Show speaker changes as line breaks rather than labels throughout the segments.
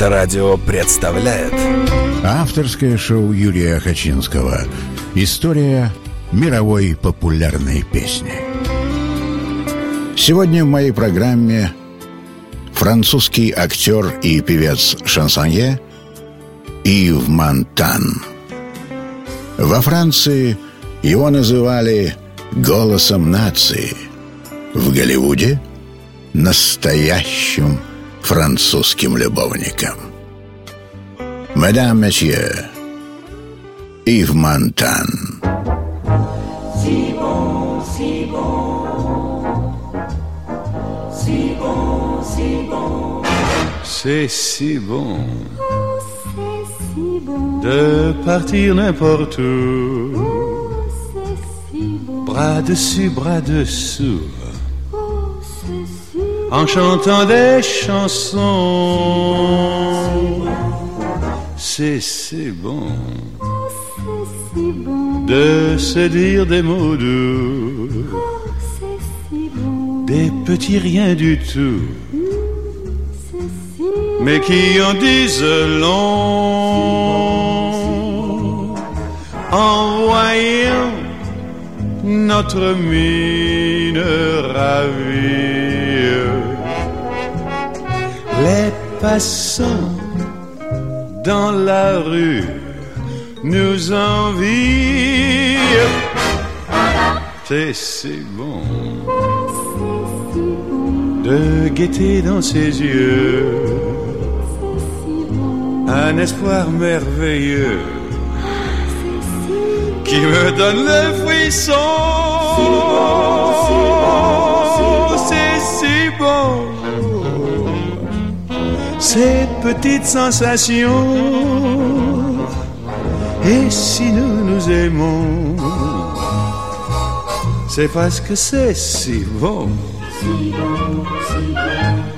Моторадио представляет
Авторское шоу Юрия Хачинского История мировой популярной песни Сегодня в моей программе Французский актер и певец Шансонье Ив Монтан Во Франции его называли «голосом нации» В Голливуде – настоящим французским lebovnikam. Madame, Monsieur, Yves Montand.
Si bon, si bon, si bon, si bon.
C'est si bon.
Oh, c'est si bon.
De partir n'importe où.
Oh, c'est si bon.
Bras dessus, bras dessous en chantant des chansons. C'est si bon de se dire des mots doux, des petits riens du tout, mais qui en disent long. En voyant notre mine ravie Passant dans la rue nous envie. C'est si bon de guetter dans ses yeux un espoir merveilleux qui me donne le frisson. C'est bon, c'est si bon. Cette petites sensation Et si nous nous aimons, c'est parce que c'est si bon. Si bon, si bon.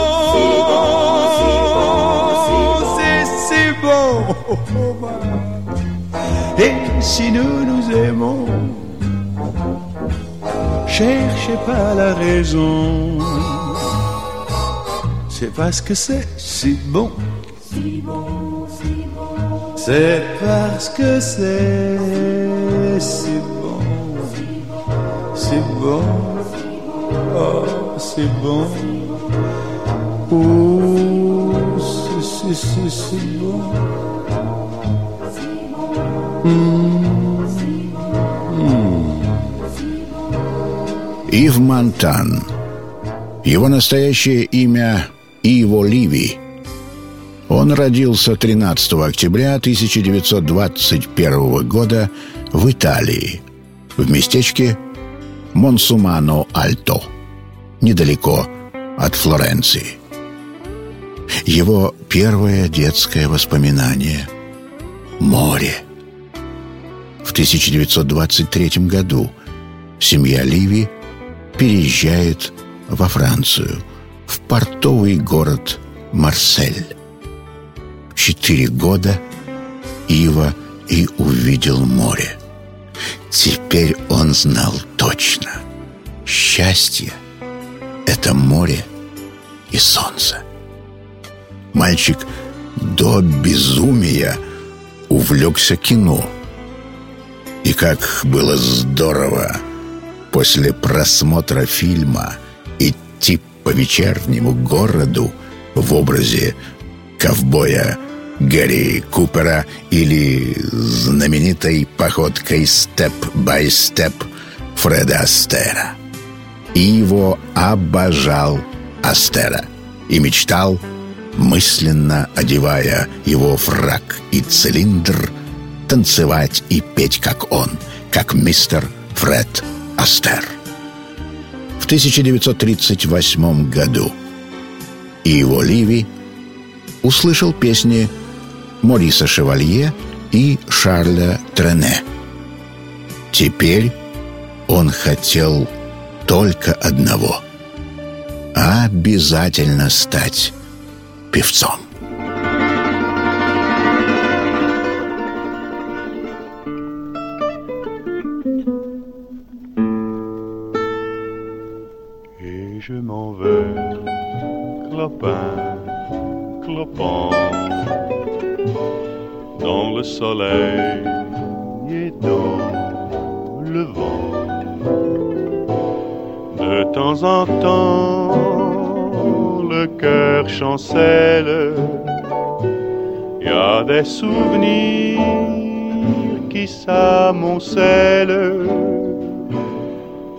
Et si nous nous aimons, cherchez pas la raison. C'est parce que c'est si bon. Si bon, C'est parce que c'est si bon. C'est bon. Oh, c'est bon. Oh, c'est, c'est, c'est bon.
Ив Монтан. Его настоящее имя Иво Ливи. Он родился 13 октября 1921 года в Италии, в местечке Монсумано-Альто, недалеко от Флоренции. Его первое детское воспоминание – море – в 1923 году семья Ливи переезжает во Францию, в портовый город Марсель. Четыре года Ива и увидел море. Теперь он знал точно. Счастье — это море и солнце. Мальчик до безумия увлекся кино — и как было здорово после просмотра фильма идти по вечернему городу в образе ковбоя Гарри Купера или знаменитой походкой степ-бай-степ Фреда Астера. И его обожал Астера и мечтал, мысленно одевая его фраг и цилиндр, танцевать и петь, как он, как мистер Фред Астер. В 1938 году и его Ливи услышал песни Мориса Шевалье и Шарля Трене. Теперь он хотел только одного – обязательно стать певцом.
clopin, clopant dans le soleil et dans le vent. De temps en temps, le cœur chancelle. Y a des souvenirs qui s'amoncellent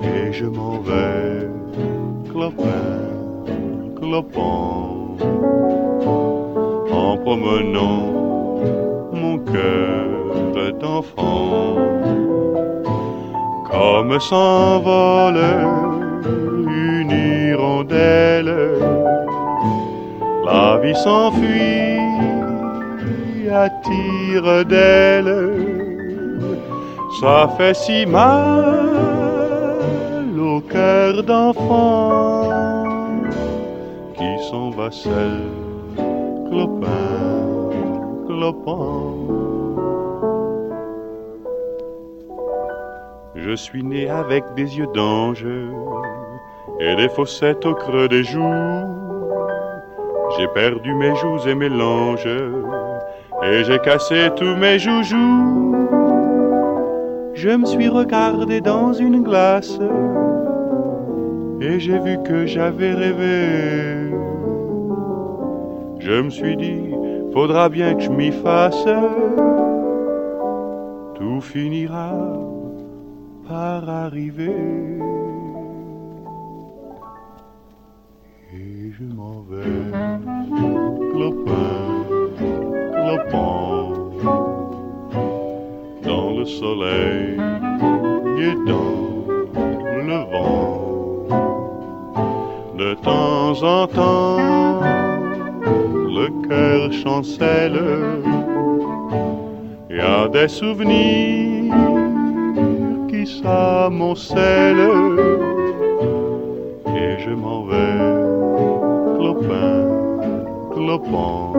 et je m'en vais, clopin en promenant mon cœur d'enfant, comme s'envole une hirondelle, la vie s'enfuit attire d'elle, ça fait si mal au cœur d'enfant va clopin, clopin. Je suis né avec des yeux d'ange et des fossettes au creux des joues. J'ai perdu mes joues et mes langes et j'ai cassé tous mes joujoux. Je me suis regardé dans une glace et j'ai vu que j'avais rêvé. Je me suis dit, faudra bien que je m'y fasse. Tout finira par arriver. Et je m'en vais, clopin, clopin, dans le soleil et dans le vent. De temps en temps, cœur chancelle. Il y a des souvenirs qui s'amoncellent. Et je m'en vais, clopin, clopant,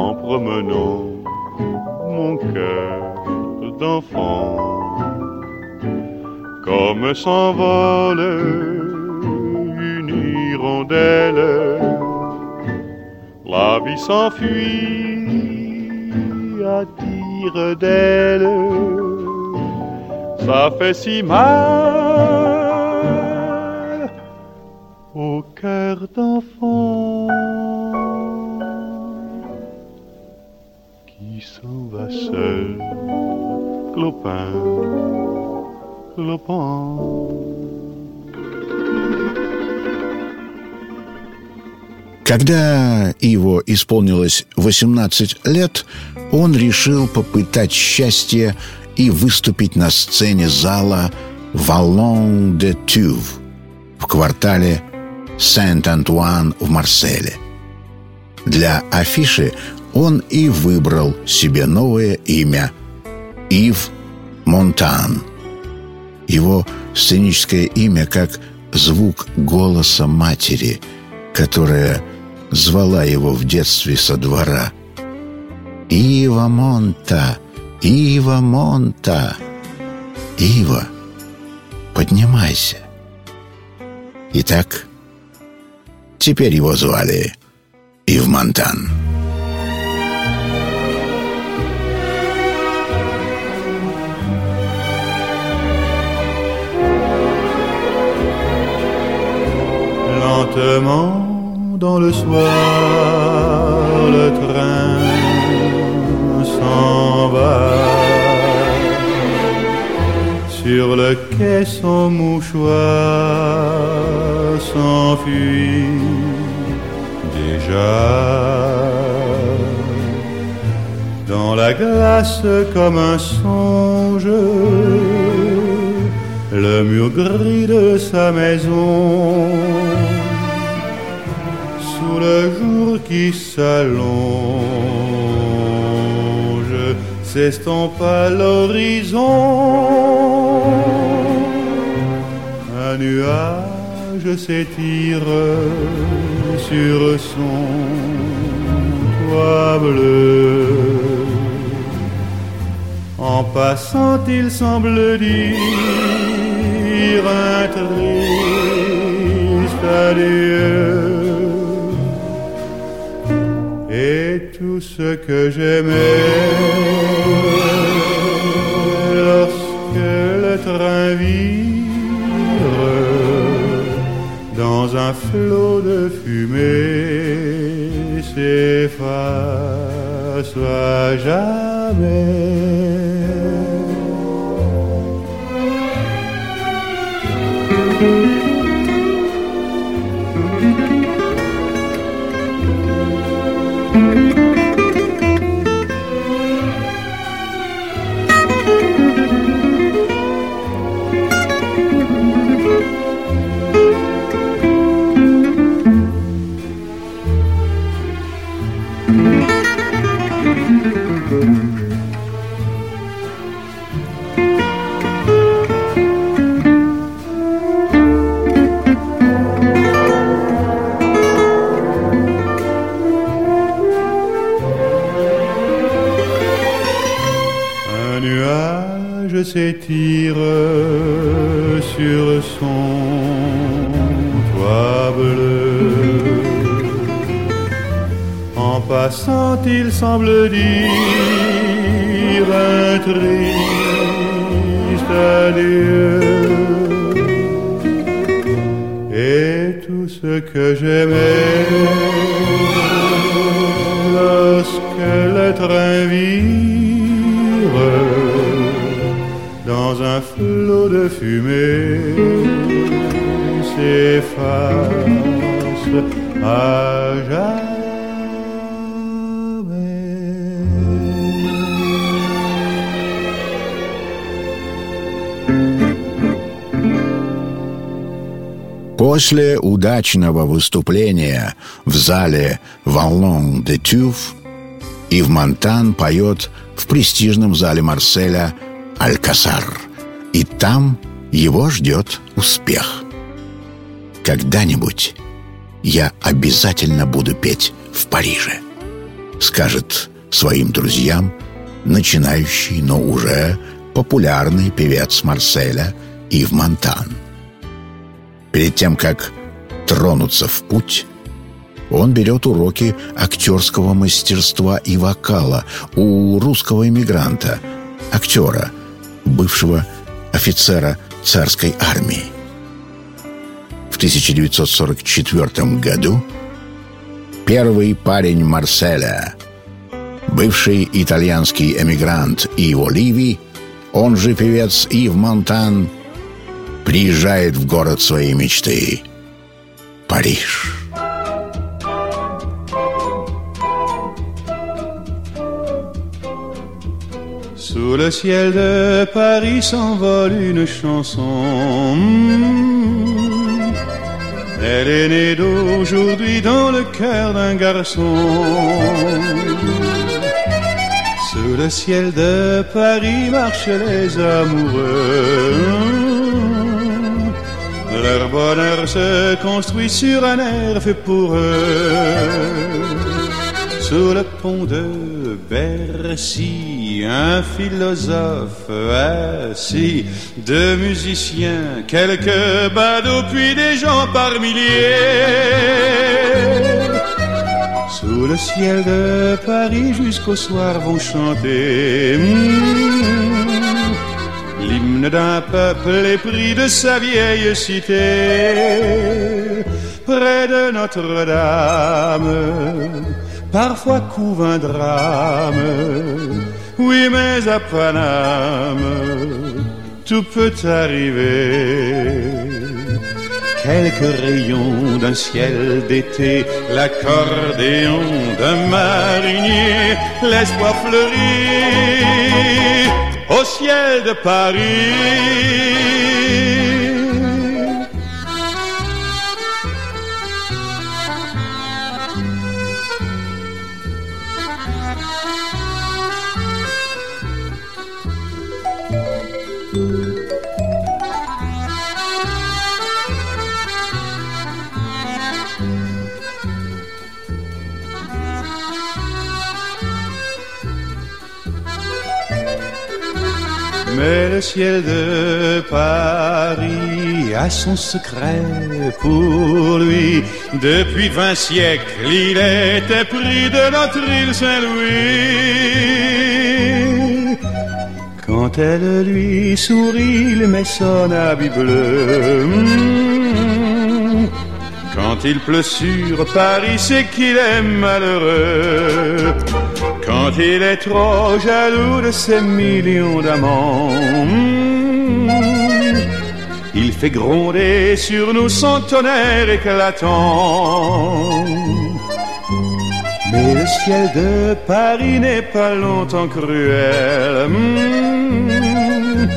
en promenant mon cœur d'enfant. Comme s'envole Qui s'enfuit à tire d'elle, Ça fait si mal au cœur d'enfant qui s'en va seul, clopin, clopin.
Когда его исполнилось 18 лет, он решил попытать счастье и выступить на сцене зала «Валон де Тюв» в квартале Сент-Антуан в Марселе. Для афиши он и выбрал себе новое имя – Ив Монтан. Его сценическое имя как звук голоса матери, которая – звала его в детстве со двора. «Ива Монта! Ива Монта! Ива, поднимайся!» Итак, теперь его звали Ив Монтан.
Lentement le soir, le train s'en va. Sur le quai, son mouchoir s'enfuit déjà. Dans la glace comme un songe, le mur gris de sa maison le jour qui s'allonge s'estompe à l'horizon. Un nuage s'étire sur son toit bleu. En passant, il semble dire un triste adieu. ce que j'aimais lorsque le train vire dans un flot de fumée s'efface à jamais.
удачного выступления в зале Валлон де Тюф» и в Монтан поет в престижном зале Марселя «Алькасар». И там его ждет успех. «Когда-нибудь я обязательно буду петь в Париже», скажет своим друзьям начинающий, но уже популярный певец Марселя Ив Монтан. Перед тем, как тронуться в путь, он берет уроки актерского мастерства и вокала у русского эмигранта, актера, бывшего офицера царской армии. В 1944 году первый парень Марселя, бывший итальянский эмигрант Иво Ливи, он же певец Ив Монтан, приезжает в город своей мечты –
Sous le ciel de Paris s'envole une chanson. Hmm. Elle est née d'aujourd'hui dans le cœur d'un garçon. Sous le ciel de Paris marchent les amoureux. Leur bonheur se construit sur un air fait pour eux. Sous le pont de Bercy, un philosophe assis, deux musiciens, quelques badauds, puis des gens par milliers. Sous le ciel de Paris, jusqu'au soir vont chanter d'un peuple épris de sa vieille cité, près de Notre-Dame, parfois couve un drame, oui mais à Paname, tout peut arriver. Quelques rayons d'un ciel d'été, l'accordéon d'un marinier, laisse-moi fleurir au ciel de Paris. Mais le ciel de Paris a son secret pour lui. Depuis vingt siècles, il était pris de notre île Saint-Louis. Quand elle lui sourit, il met son habit bleu. Quand il pleut sur Paris, c'est qu'il est malheureux. Quand il est trop jaloux de ses millions d'amants, hmm, il fait gronder sur nous son tonnerre éclatant. Mais le ciel de Paris n'est pas longtemps cruel hmm.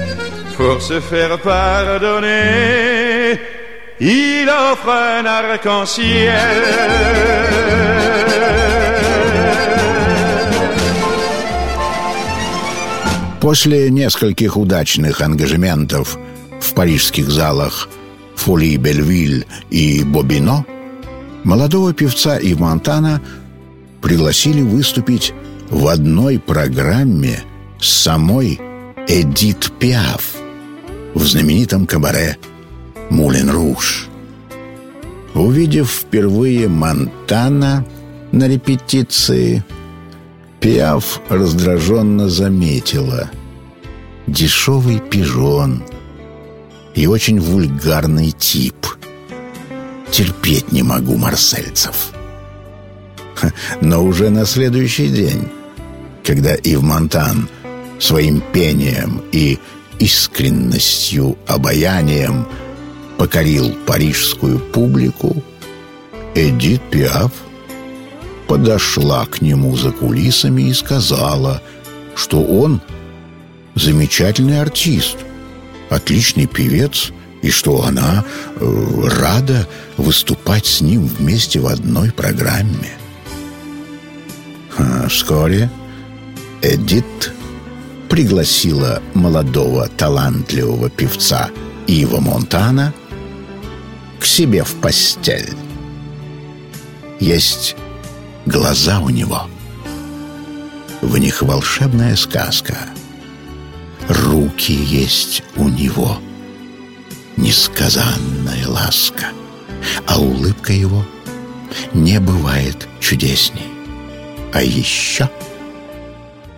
pour se faire pardonner, il offre un arc-en-ciel.
После нескольких удачных ангажементов в парижских залах Фоли Бельвиль и Бобино молодого певца Ив Монтана пригласили выступить в одной программе с самой Эдит Пиаф в знаменитом кабаре «Мулен Руш». Увидев впервые Монтана на репетиции, Пиаф раздраженно заметила – дешевый пижон и очень вульгарный тип. Терпеть не могу марсельцев. Но уже на следующий день, когда Ив Монтан своим пением и искренностью, обаянием покорил парижскую публику, Эдит Пиаф подошла к нему за кулисами и сказала, что он — замечательный артист, отличный певец, и что она э, рада выступать с ним вместе в одной программе. А вскоре Эдит пригласила молодого талантливого певца Ива Монтана к себе в постель. Есть глаза у него. В них волшебная сказка — руки есть у него. Несказанная ласка, а улыбка его не бывает чудесней. А еще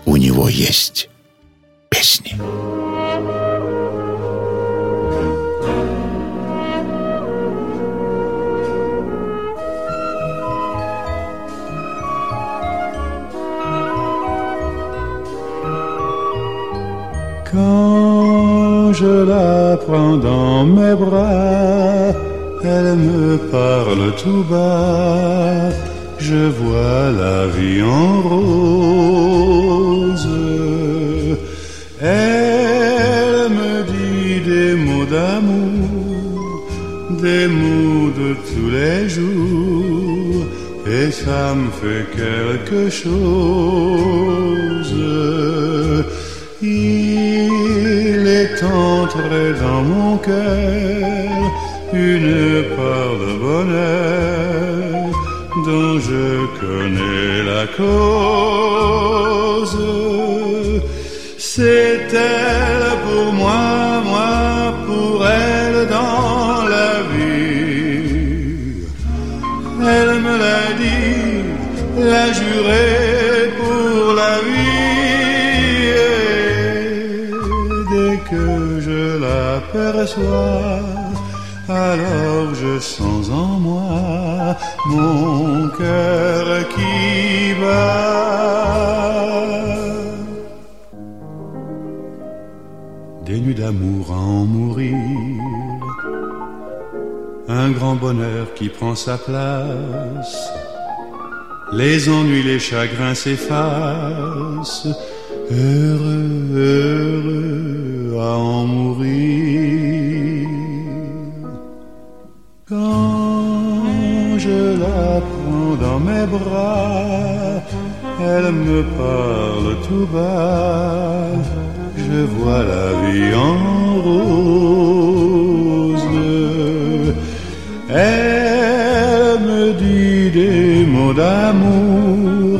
у него есть песни.
je la prends dans mes bras, elle me parle tout bas, je vois la vie en rose. Elle me dit des mots d'amour, des mots de tous les jours, et ça me fait quelque chose entrer dans mon cœur une part de bonheur dont je connais la cause. C'est elle pour moi, moi pour elle dans la vie. Elle me l'a dit, l'a juré. que je l'aperçois, alors je sens en moi mon cœur qui bat. Des nuits d'amour à en mourir, un grand bonheur qui prend sa place, les ennuis, les chagrins s'effacent heureux, heureux à en mourir. Quand je la prends dans mes bras, elle me parle tout bas, je vois la vie en rose. Elle me dit des mots d'amour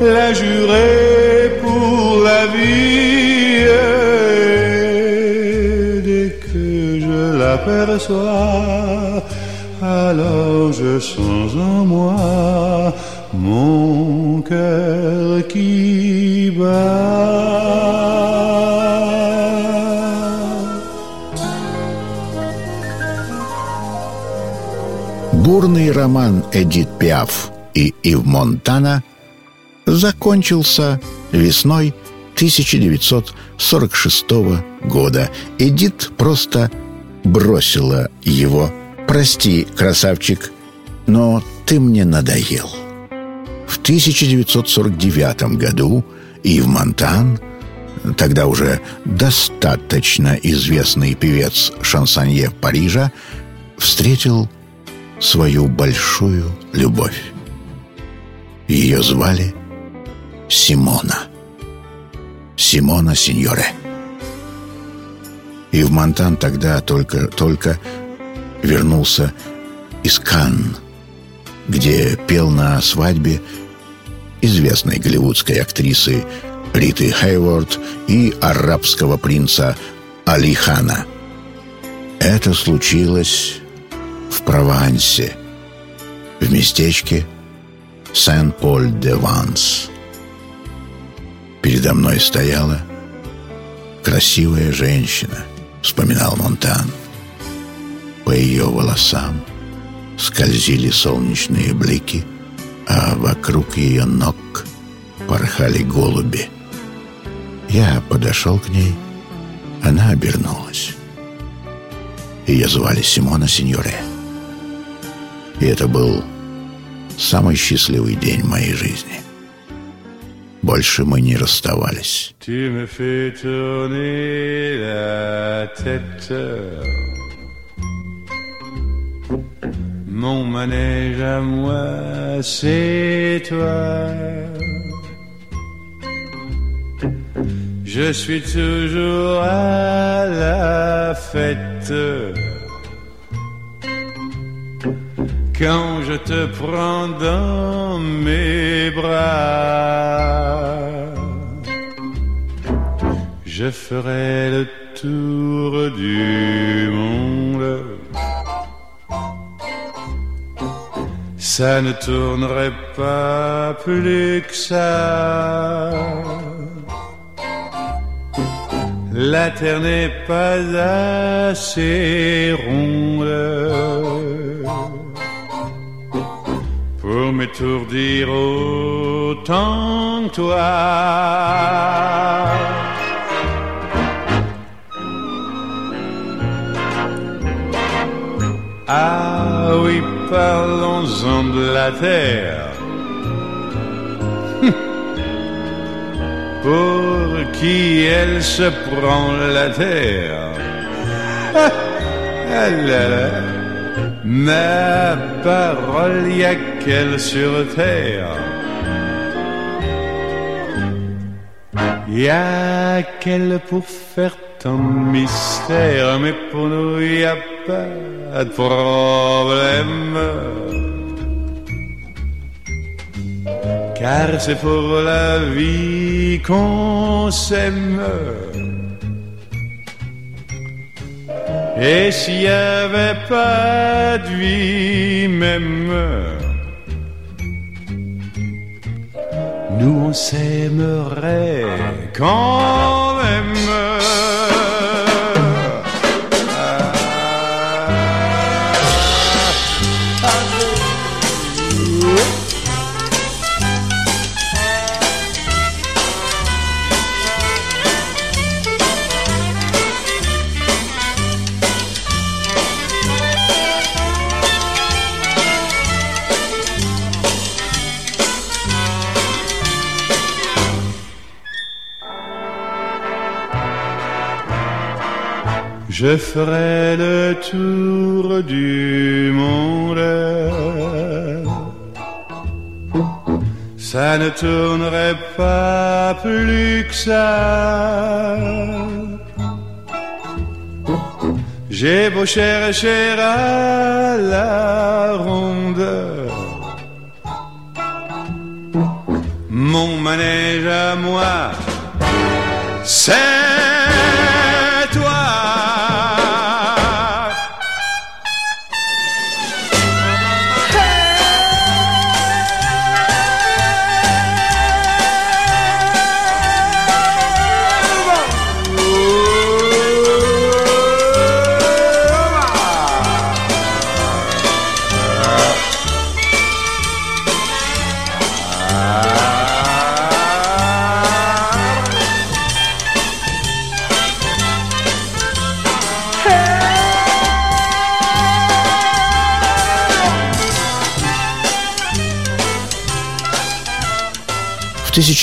la jurée pour la vie. dès que je l'aperçois, alors je sens en moi mon cœur qui bat.
Бурный роман Edith Piaf. и Ив Монтана, закончился весной 1946 года. Эдит просто бросила его. «Прости, красавчик, но ты мне надоел». В 1949 году Ив Монтан, тогда уже достаточно известный певец шансонье Парижа, встретил свою большую любовь. Ее звали Симона. Симона Синьоре. И в Монтан тогда только-только вернулся из Канн, где пел на свадьбе известной голливудской актрисы Риты Хейворд и арабского принца Али Хана. Это случилось в Провансе, в местечке, Сен-Поль-де-Ванс. Передо мной стояла красивая женщина, вспоминал Монтан. По ее волосам скользили солнечные блики, а вокруг ее ног порхали голуби. Я подошел к ней, она обернулась. Ее звали Симона Синьоре. И это был самый счастливый день моей жизни. Больше мы не расставались.
Je suis toujours à la fête. quand je te prends dans mes bras. Je ferai le tour du monde. Ça ne tournerait pas plus que ça. La terre n'est pas assez ronde pour m'étourdir autant que toi. Ah oui, parlons-en de la terre. pour qui elle se prend la terre. Ah, ah là là. Ma parole, y a qu'elle sur terre. Y a qu'elle pour faire ton mystère, mais pour nous y a pas de problème. Car c'est pour la vie qu'on s'aime et s'il n'y avait pas de vie, même nous on s'aimerait quand même. Je ferai le tour du monde. Ça ne tournerait pas plus que ça. J'ai beau chercher à la ronde. Mon manège à moi, c'est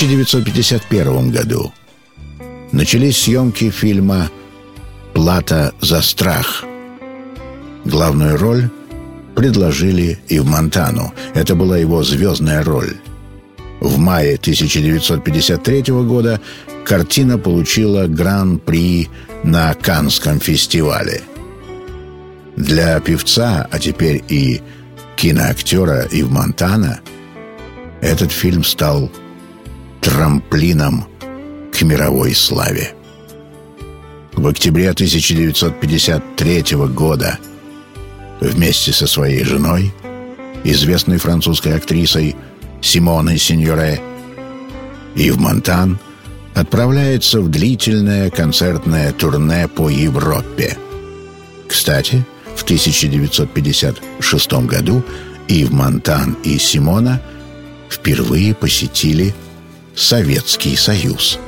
1951 году начались съемки фильма «Плата за страх». Главную роль предложили и в Монтану. Это была его звездная роль. В мае 1953 года картина получила гран-при на Канском фестивале. Для певца, а теперь и киноактера Ив Монтана, этот фильм стал трамплином к мировой славе. В октябре 1953 года вместе со своей женой, известной французской актрисой Симоной Синьоре, Ив Монтан отправляется в длительное концертное турне по Европе. Кстати, в 1956 году Ив Монтан и Симона впервые посетили Советский Союз.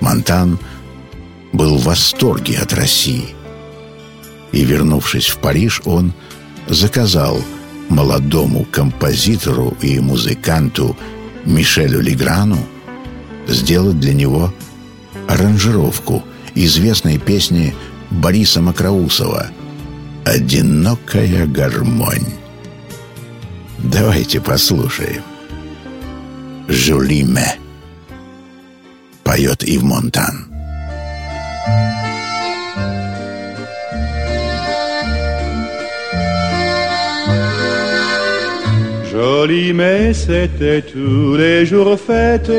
Монтан был в восторге от России. И, вернувшись в Париж, он заказал молодому композитору и музыканту Мишелю Леграну сделать для него аранжировку известной песни Бориса Макроусова «Одинокая гармонь». Давайте послушаем. Jolie mai Поет Yves Montan.
Jolie mais c'était tous les jours fête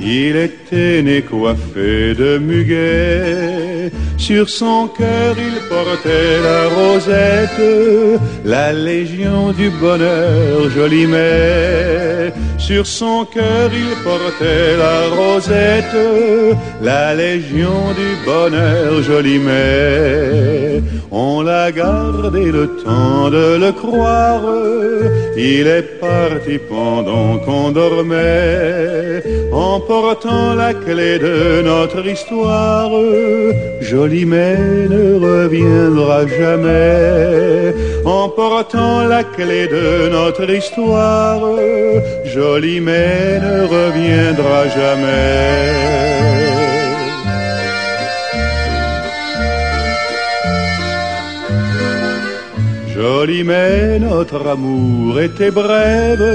il était né coiffé de muguet, sur son cœur il portait la rosette, la légion du bonheur mais. Sur son cœur il portait la rosette, la légion du bonheur mais. On l'a gardé le temps de le croire, il est parti pendant qu'on dormait. En portant la clé de notre histoire. Jolie mais ne reviendra jamais. En portant la clé de notre histoire, Jolie mais ne reviendra jamais. notre amour était brève.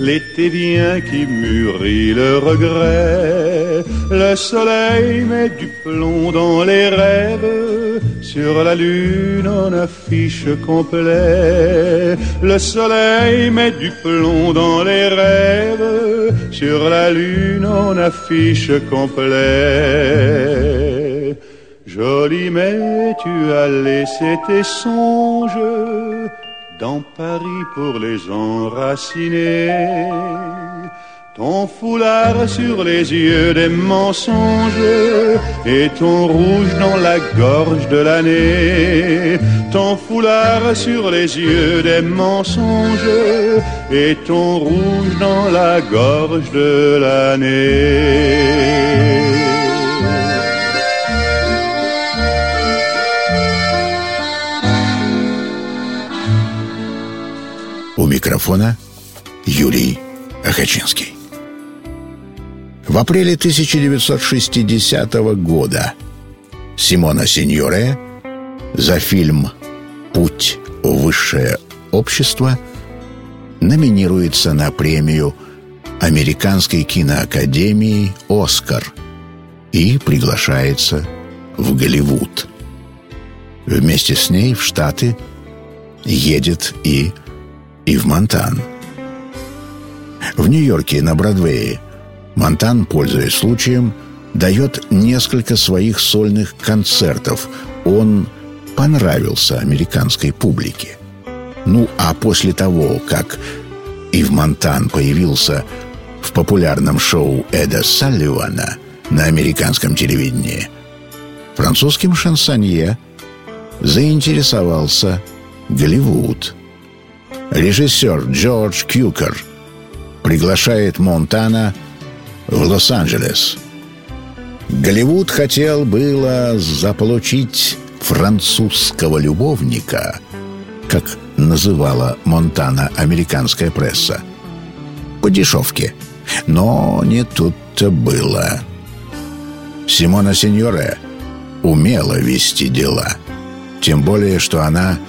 L'été vient qui mûrit le regret. Le soleil met du plomb dans les rêves. Sur la lune en affiche complet. Le soleil met du plomb dans les rêves. Sur la lune en affiche complet. Joli mais tu as laissé tes songes dans Paris pour les enraciner. Ton foulard sur les yeux des mensonges et ton rouge dans la gorge de l'année. Ton foulard sur les yeux des mensonges et ton rouge dans la gorge de l'année.
микрофона Юлий Ахачинский. В апреле 1960 года Симона Синьоре за фильм «Путь в высшее общество» номинируется на премию Американской киноакадемии «Оскар» и приглашается в Голливуд. Вместе с ней в Штаты едет и и в Монтан. В Нью-Йорке и на Бродвее Монтан, пользуясь случаем, дает несколько своих сольных концертов. Он понравился американской публике. Ну а после того, как Ив Монтан появился в популярном шоу Эда Салливана на американском телевидении, французским шансонье заинтересовался Голливуд – режиссер Джордж Кьюкер приглашает Монтана в Лос-Анджелес. Голливуд хотел было заполучить французского любовника, как называла Монтана американская пресса, по дешевке. Но не тут-то было. Симона Сеньоре умела вести дела. Тем более, что она –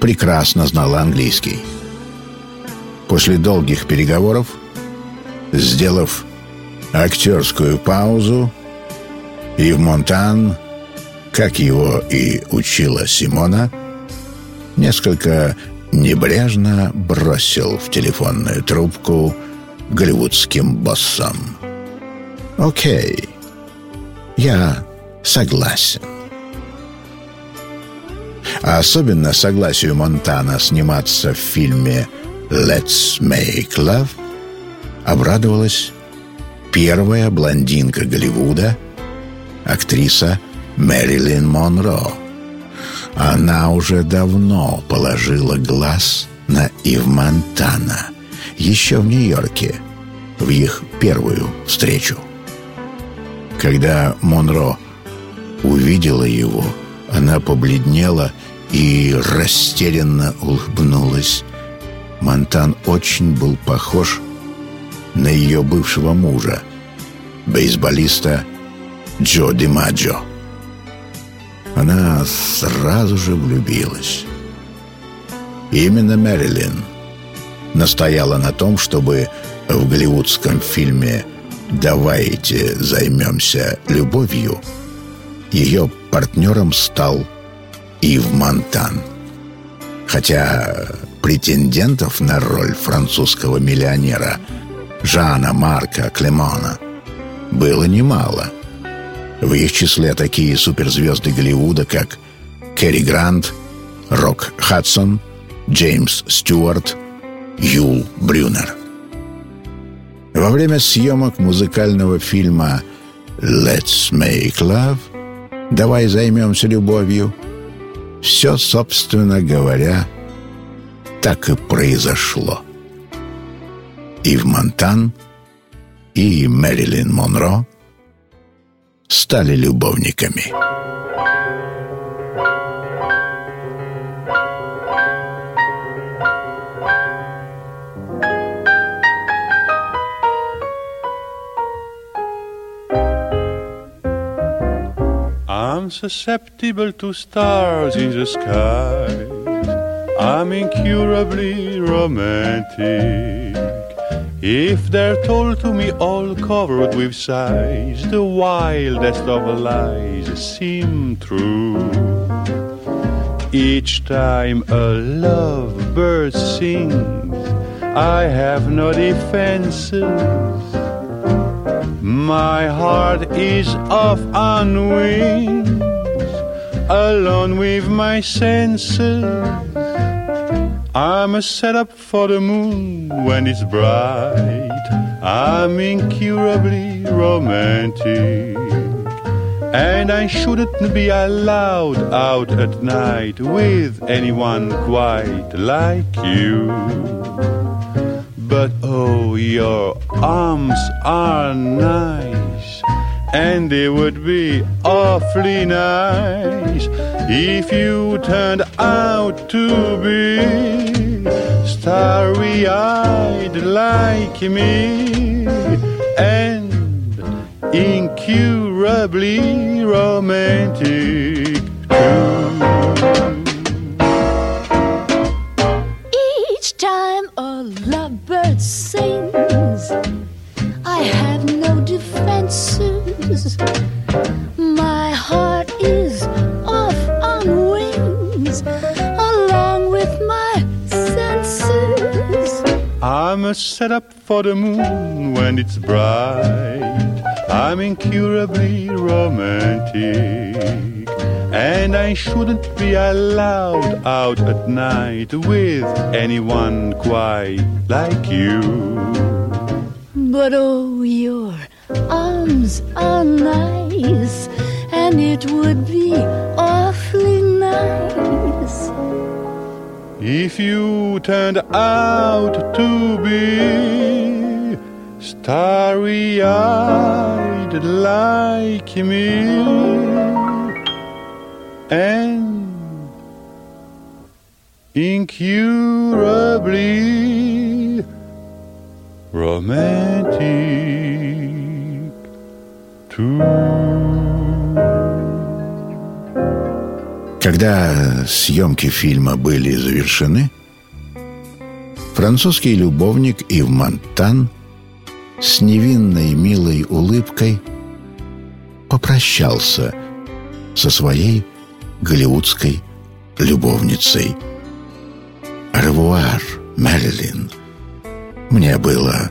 прекрасно знала английский. После долгих переговоров, сделав актерскую паузу, Ив Монтан, как его и учила Симона, несколько небрежно бросил в телефонную трубку голливудским боссам. «Окей, я согласен» а особенно согласию Монтана сниматься в фильме «Let's Make Love», обрадовалась первая блондинка Голливуда, актриса Мэрилин Монро. Она уже давно положила глаз на Ив Монтана, еще в Нью-Йорке, в их первую встречу. Когда Монро увидела его, она побледнела и растерянно улыбнулась. Монтан очень был похож на ее бывшего мужа, бейсболиста Джо Маджо. Она сразу же влюбилась. Именно Мэрилин настояла на том, чтобы в голливудском фильме «Давайте займемся любовью» ее партнером стал Ив Монтан. Хотя претендентов на роль французского миллионера Жана Марка Клемона было немало. В их числе такие суперзвезды Голливуда, как Кэрри Грант, Рок Хадсон, Джеймс Стюарт, Юл Брюнер. Во время съемок музыкального фильма «Let's Make Love» «Давай займемся любовью» Все, собственно говоря, так и произошло. И в Монтан, и Мэрилин Монро стали любовниками.
I'm susceptible to stars in the sky. I'm incurably romantic. If they're told to me all covered with sighs, the wildest of lies seem true. Each time a love bird sings, I have no defenses. My heart is off on wings, alone with my senses. I'm a setup for the moon when it's bright. I'm incurably romantic. And I shouldn't be allowed out at night with anyone quite like you. But oh, your arms are nice, and they would be awfully nice if you turned out to be starry eyed like me and incurably romantic.
dances. My heart is off on wings, along with my senses.
I'm set up for the moon when it's bright. I'm incurably romantic. And I shouldn't be allowed out at night with anyone quite like you.
But oh, you're arms are nice, and it would be awfully nice
if you turned out to be starry eyed like me and incurably romantic.
Когда съемки фильма были завершены, французский любовник Ив Монтан с невинной милой улыбкой попрощался со своей голливудской любовницей. «Ревуар, Мерлин, мне было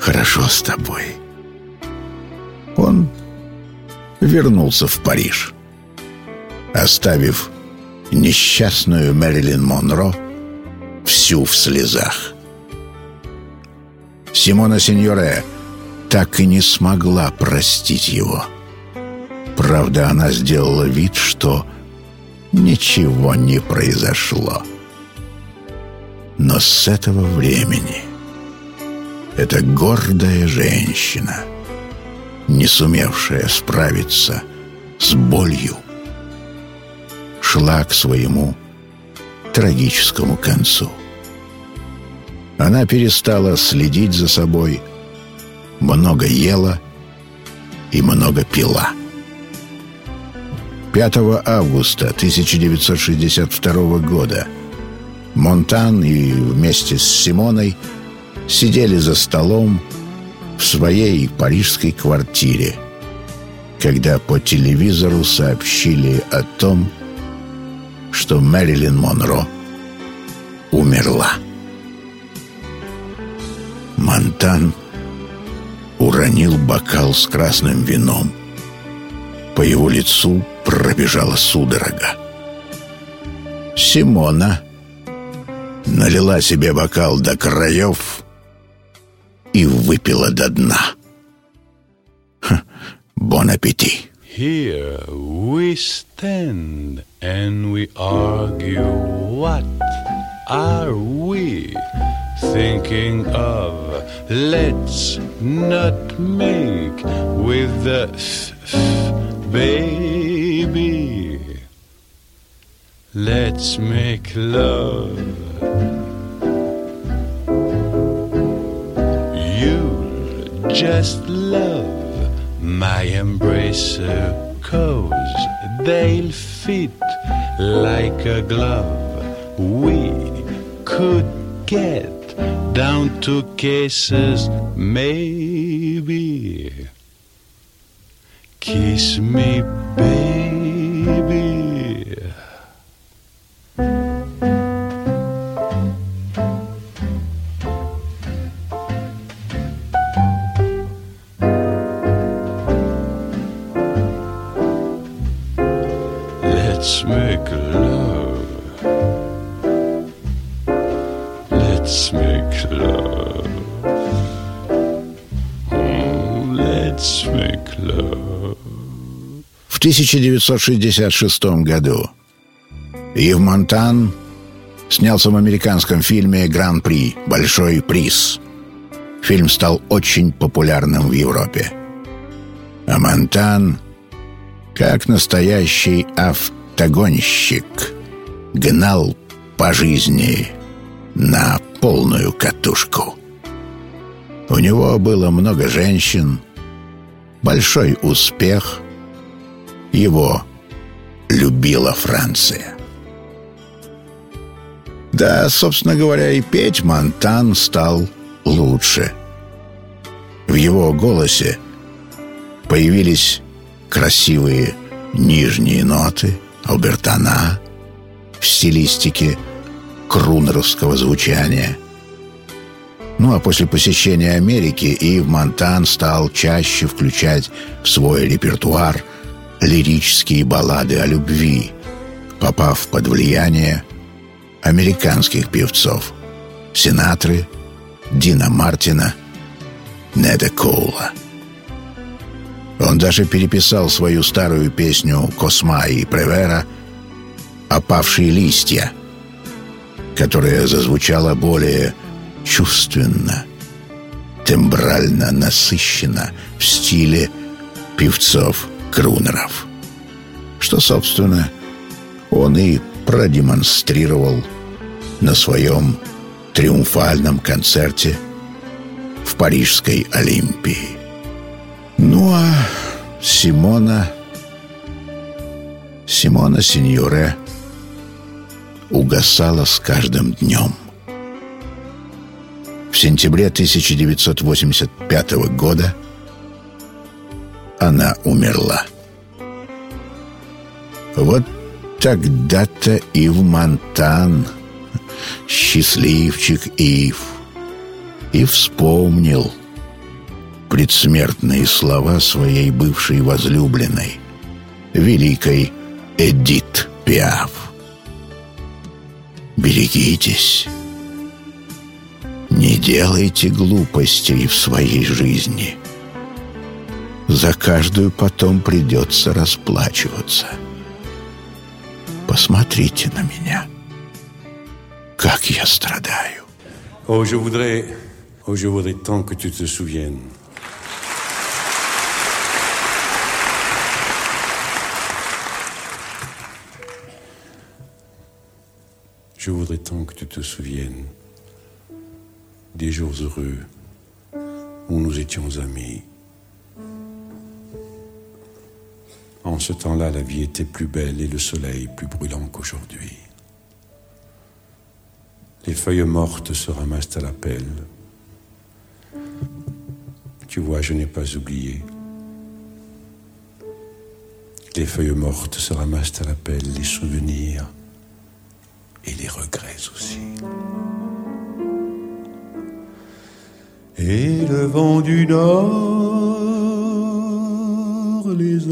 хорошо с тобой». Он вернулся в Париж. Оставив несчастную Мэрилин Монро всю в слезах. Симона Сеньоре так и не смогла простить его. Правда, она сделала вид, что ничего не произошло. Но с этого времени эта гордая женщина — не сумевшая справиться с болью, шла к своему трагическому концу. Она перестала следить за собой, много ела и много пила. 5 августа 1962 года Монтан и вместе с Симоной сидели за столом, в своей парижской квартире, когда по телевизору сообщили о том, что Мэрилин Монро умерла. Монтан уронил бокал с красным вином. По его лицу пробежала судорога. Симона налила себе бокал до краев и выпила до дна. бон аппетит!
Here we stand and we argue what are we thinking of? Let's not make with the baby. Let's make love. just love my embracer cause they'll fit like a glove
we could get down to kisses maybe kiss me baby
1966 году. Ив Монтан снялся в американском фильме «Гран-при. Большой приз». Фильм стал очень популярным в Европе. А Монтан, как настоящий автогонщик, гнал по жизни на полную катушку. У него было много женщин, большой успех – его любила Франция. Да, собственно говоря, и петь Монтан стал лучше. В его голосе появились красивые нижние ноты, албертона в стилистике крунеровского звучания. Ну а после посещения Америки Ив Монтан стал чаще включать в свой репертуар – лирические баллады о любви, попав под влияние американских певцов Синатры, Дина Мартина, Неда Коула. Он даже переписал свою старую песню «Косма» и «Превера» «Опавшие листья», которая зазвучала более чувственно, тембрально насыщенно в стиле певцов Крунеров. Что, собственно, он и продемонстрировал на своем триумфальном концерте в Парижской Олимпии. Ну а Симона... Симона Синьоре угасала с каждым днем. В сентябре 1985 года – она умерла. Вот тогда-то и в Монтан счастливчик Ив и вспомнил предсмертные слова своей бывшей возлюбленной, великой Эдит Пиаф. «Берегитесь, не делайте глупостей в своей жизни». За каждую потом придется расплачиваться. Посмотрите на меня. Как я страдаю.
Oh, je voudrais, oh, je voudrais tant que tu te souviennes. Je voudrais tant que tu te souviennes des jours heureux où nous étions amis. ce temps-là, la vie était plus belle et le soleil plus brûlant qu'aujourd'hui. Les feuilles mortes se ramassent à la pelle. Tu vois, je n'ai pas oublié. Les feuilles mortes se ramassent à la pelle, les souvenirs et les regrets aussi. Et le vent du nord les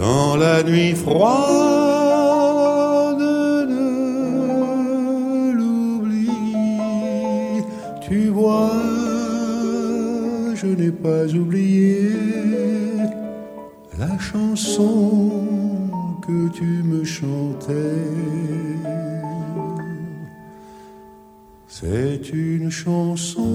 dans la nuit froide de l'oubli. Tu vois, je n'ai pas oublié la chanson que tu me chantais. C'est une chanson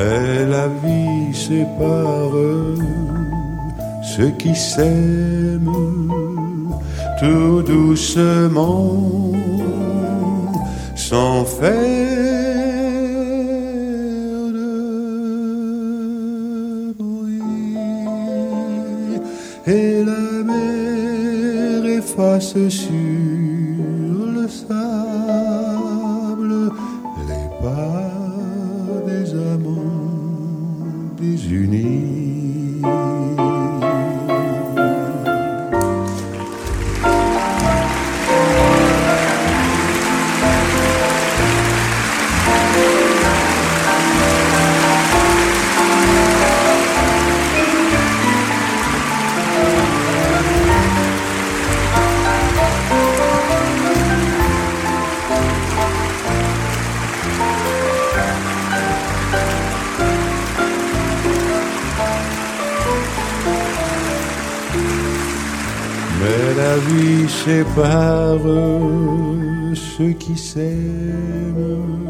Mais la vie sépare ceux qui s'aiment tout doucement, sans faire de bruit. Et la mer efface sur le sable need. vie sépare ceux qui s'aiment.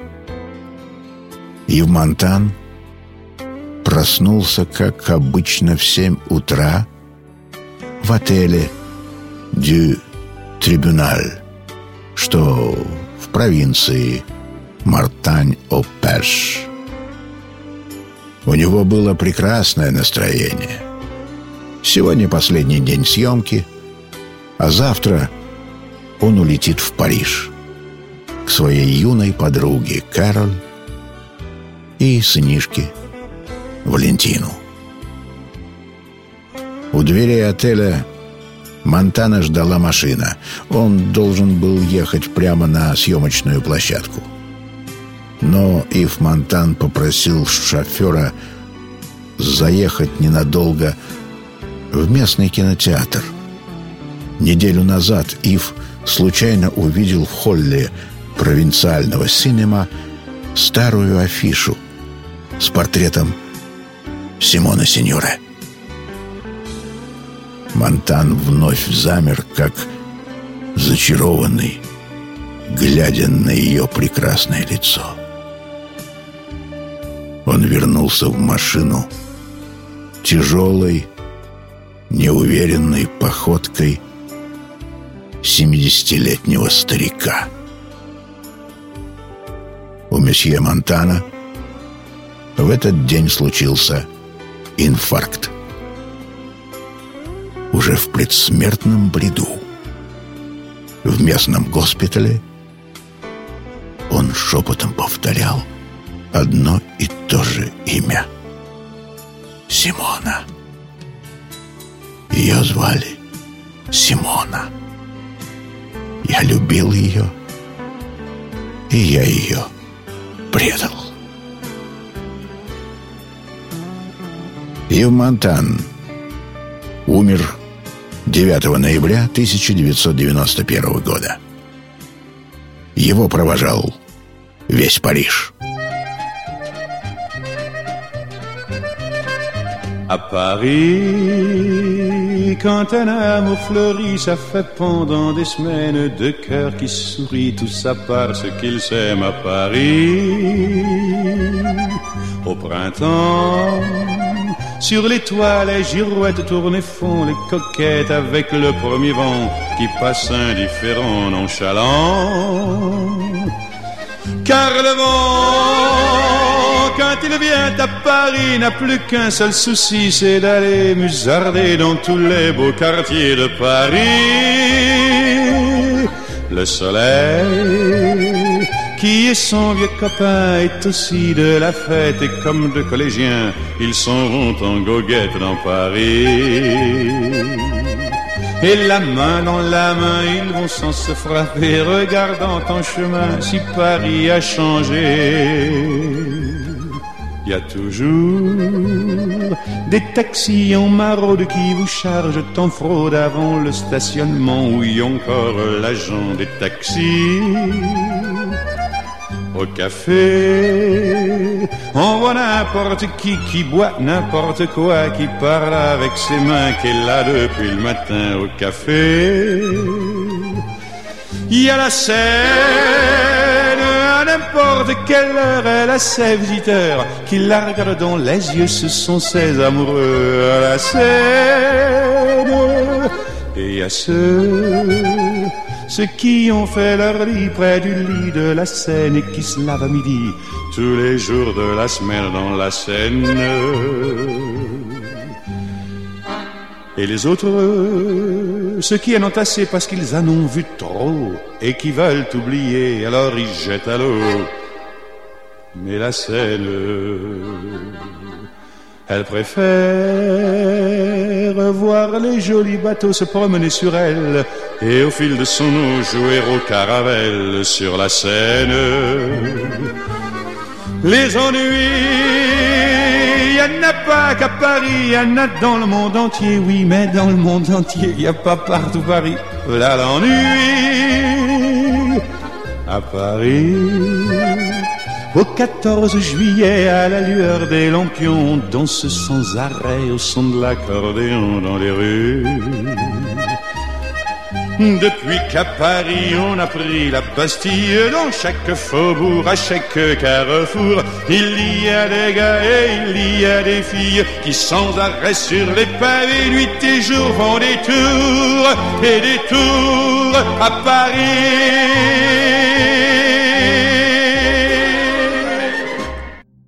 Евмонтан проснулся, как обычно, в семь утра в отеле «Дю Трибюналь», что в провинции Мартань-Опеш. У него было прекрасное настроение. Сегодня последний день съемки, а завтра он улетит в Париж к своей юной подруге Кэроль и сынишке Валентину. У дверей отеля Монтана ждала машина. Он должен был ехать прямо на съемочную площадку. Но Ив Монтан попросил шофера заехать ненадолго в местный кинотеатр. Неделю назад Ив случайно увидел в холле провинциального синема старую афишу – с портретом Симона Синьоре. Монтан вновь замер, как зачарованный, глядя на ее прекрасное лицо. Он вернулся в машину тяжелой, неуверенной походкой семидесятилетнего старика. У месье Монтана в этот день случился инфаркт. Уже в предсмертном бреду, в местном госпитале, он шепотом повторял одно и то же имя. Симона. Ее звали Симона. Я любил ее, и я ее предал. Ив Монтан умер 9 ноября 1991 года. Его провожал весь Париж.
À Paris, quand un amour fleurit, ça fait pendant des semaines deux cœurs qui sourient, tout ça parce qu'ils s'aiment à Paris. Au printemps, Sur les toiles, les girouettes tournent et font les coquettes avec le premier vent qui passe indifférent, nonchalant. Car le vent, quand il vient à Paris, n'a plus qu'un seul souci, c'est d'aller musarder dans tous les beaux quartiers de Paris. Le soleil qui est son vieux copain est aussi de la fête et comme de collégiens, ils s'en vont en goguette dans Paris. Et la main dans la main, ils vont sans se frapper, regardant en chemin si Paris a changé. Il y a toujours des taxis en maraude qui vous chargent en fraude avant le stationnement où y encore l'agent des taxis au café. On voit n'importe qui qui boit n'importe quoi, qui parle avec ses mains, qui est là depuis le matin au café. Il y a la scène, à n'importe quelle heure, elle a ses visiteurs qui la regardent dans les yeux, ce sont ses amoureux à la scène. Et à ceux ceux qui ont fait leur lit près du lit de la Seine et qui se lavent à midi tous les jours de la semaine dans la Seine. Et les autres, ceux qui en ont assez parce qu'ils en ont vu trop et qui veulent oublier, alors ils jettent à l'eau. Mais la Seine elle préfère voir les jolis bateaux se promener sur elle et au fil de son eau jouer aux caravelles sur la Seine. Les ennuis, il n'y en a pas qu'à Paris, il y en a dans le monde entier, oui, mais dans le monde entier, il n'y a pas partout Paris. Là l'ennui à Paris. Au 14 juillet, à la lueur des lampions, on danse sans arrêt au son de l'accordéon dans les rues. Depuis qu'à Paris on a pris la Bastille, dans chaque faubourg, à chaque carrefour, il y a des gars et il y a des filles qui sans arrêt sur les pavés, nuit et jour, font des tours et des tours à Paris.